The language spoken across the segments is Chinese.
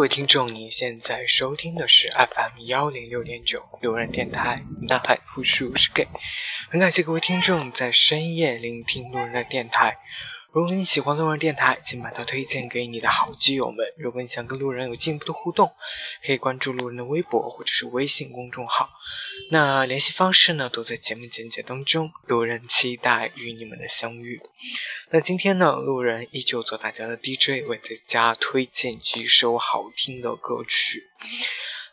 各位听众，您现在收听的是 FM 幺零六点九路人电台，南海复数是 gay，很感谢各位听众在深夜聆听路人的电台。如果你喜欢路人电台，请把它推荐给你的好基友们。如果你想跟路人有进一步的互动，可以关注路人的微博或者是微信公众号。那联系方式呢，都在节目简介当中。路人期待与你们的相遇。那今天呢，路人依旧做大家的 DJ，为大家推荐几首好听的歌曲。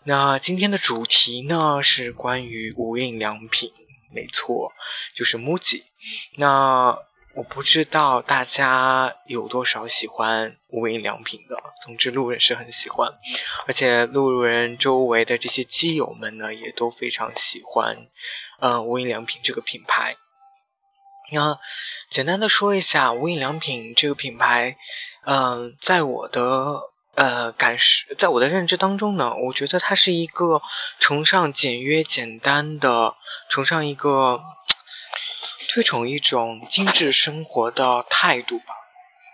那今天的主题呢，是关于无印良品，没错，就是 MUJI。那我不知道大家有多少喜欢无印良品的，总之路人是很喜欢，而且路人周围的这些基友们呢，也都非常喜欢，呃，无印良品这个品牌。那简单的说一下无印良品这个品牌，嗯，在我的呃感受，在我的认知当中呢，我觉得它是一个崇尚简约简单的，崇尚一个。推崇一种精致生活的态度吧。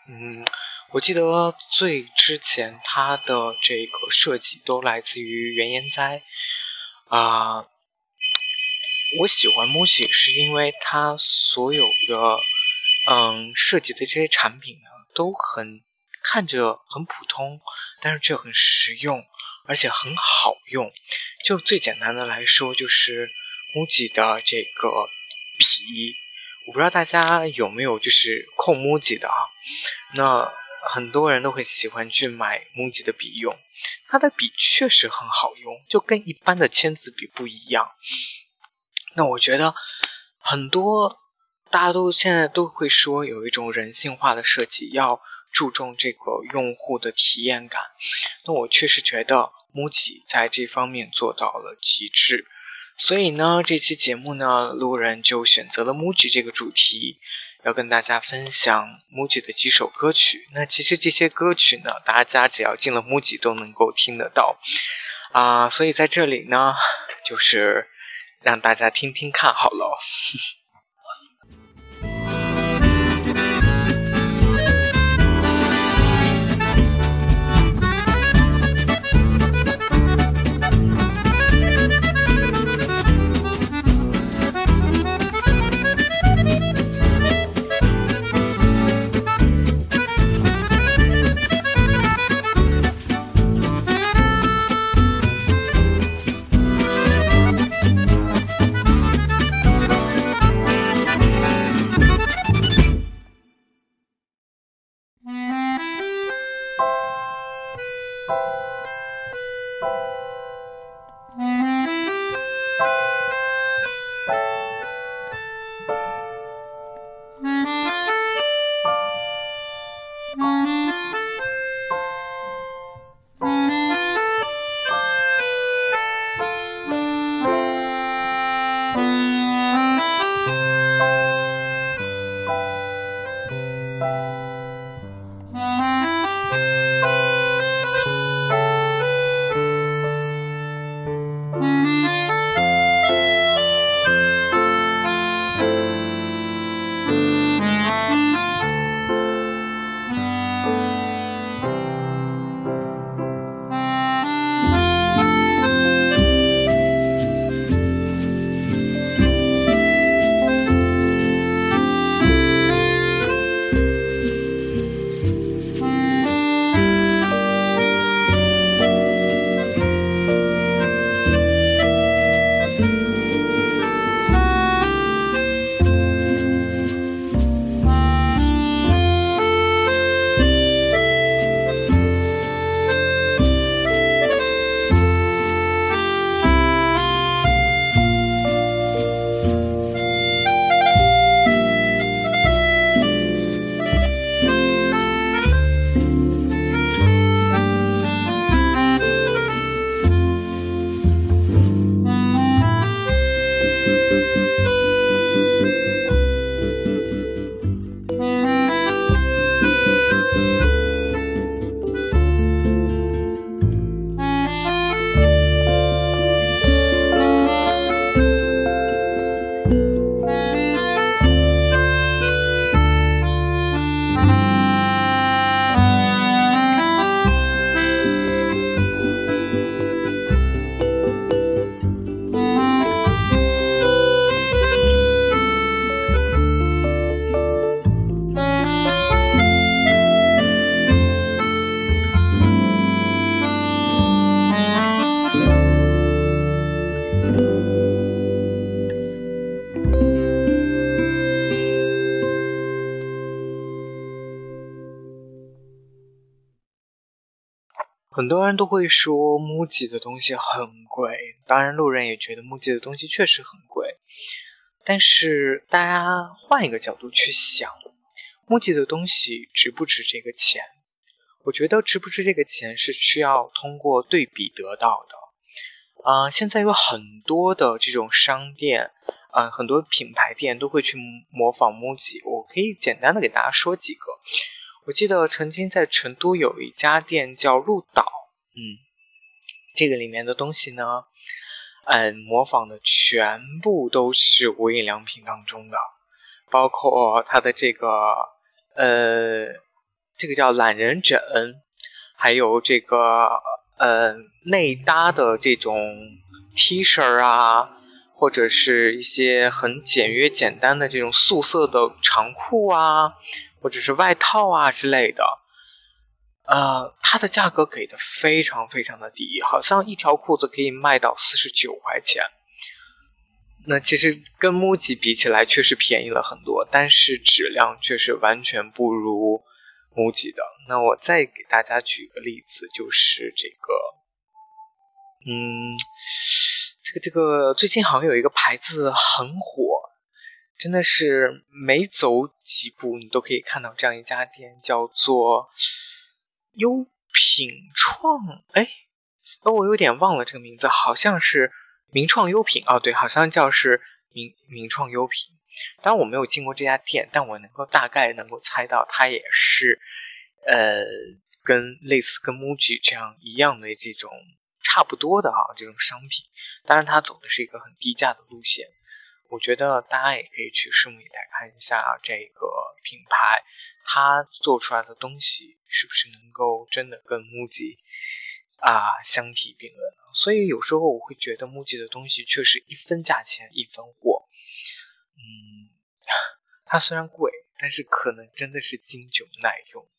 嗯，我记得最之前它的这个设计都来自于原研哉啊。我喜欢 MUJI 是因为它所有的嗯设计的这些产品呢，都很看着很普通，但是却很实用，而且很好用。就最简单的来说，就是 MUJI 的这个皮。我不知道大家有没有就是控 MUJI 的啊？那很多人都会喜欢去买 MUJI 的笔用，它的笔确实很好用，就跟一般的签字笔不一样。那我觉得很多大家都现在都会说有一种人性化的设计，要注重这个用户的体验感。那我确实觉得 MUJI 在这方面做到了极致。所以呢，这期节目呢，路人就选择了 MUJI 这个主题，要跟大家分享 MUJI 的几首歌曲。那其实这些歌曲呢，大家只要进了 MUJI 都能够听得到啊。所以在这里呢，就是让大家听听看好了。很多人都会说木吉的东西很贵，当然路人也觉得木吉的东西确实很贵。但是大家换一个角度去想，木吉的东西值不值这个钱？我觉得值不值这个钱是需要通过对比得到的。啊，现在有很多的这种商店，啊，很多品牌店都会去模仿木吉。我可以简单的给大家说几个。我记得曾经在成都有一家店叫鹿岛，嗯，这个里面的东西呢，嗯，模仿的全部都是无印良品当中的，包括它的这个，呃，这个叫懒人枕，还有这个，呃，内搭的这种 T 恤啊，或者是一些很简约简单的这种素色的长裤啊。或者是外套啊之类的，呃，它的价格给的非常非常的低，好像一条裤子可以卖到四十九块钱。那其实跟 MUJI 比起来，确实便宜了很多，但是质量却是完全不如 MUJI 的。那我再给大家举个例子，就是这个，嗯，这个这个最近好像有一个牌子很火。真的是每走几步，你都可以看到这样一家店，叫做优品创。哎，哦，我有点忘了这个名字，好像是名创优品。哦，对，好像叫是名名创优品。当然我没有进过这家店，但我能够大概能够猜到，它也是呃，跟类似跟 MUJI 这样一样的这种差不多的啊这种商品。当然，它走的是一个很低价的路线。我觉得大家也可以去拭目以待，看一下这个品牌，它做出来的东西是不是能够真的跟木吉啊相提并论？所以有时候我会觉得木吉的东西确实一分价钱一分货。嗯，它虽然贵，但是可能真的是经久耐用。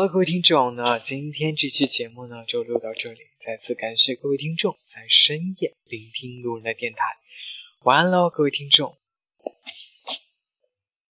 了，各位听众，那今天这期节目呢就录到这里。再次感谢各位听众在深夜聆听路人的电台。晚安喽，各位听众。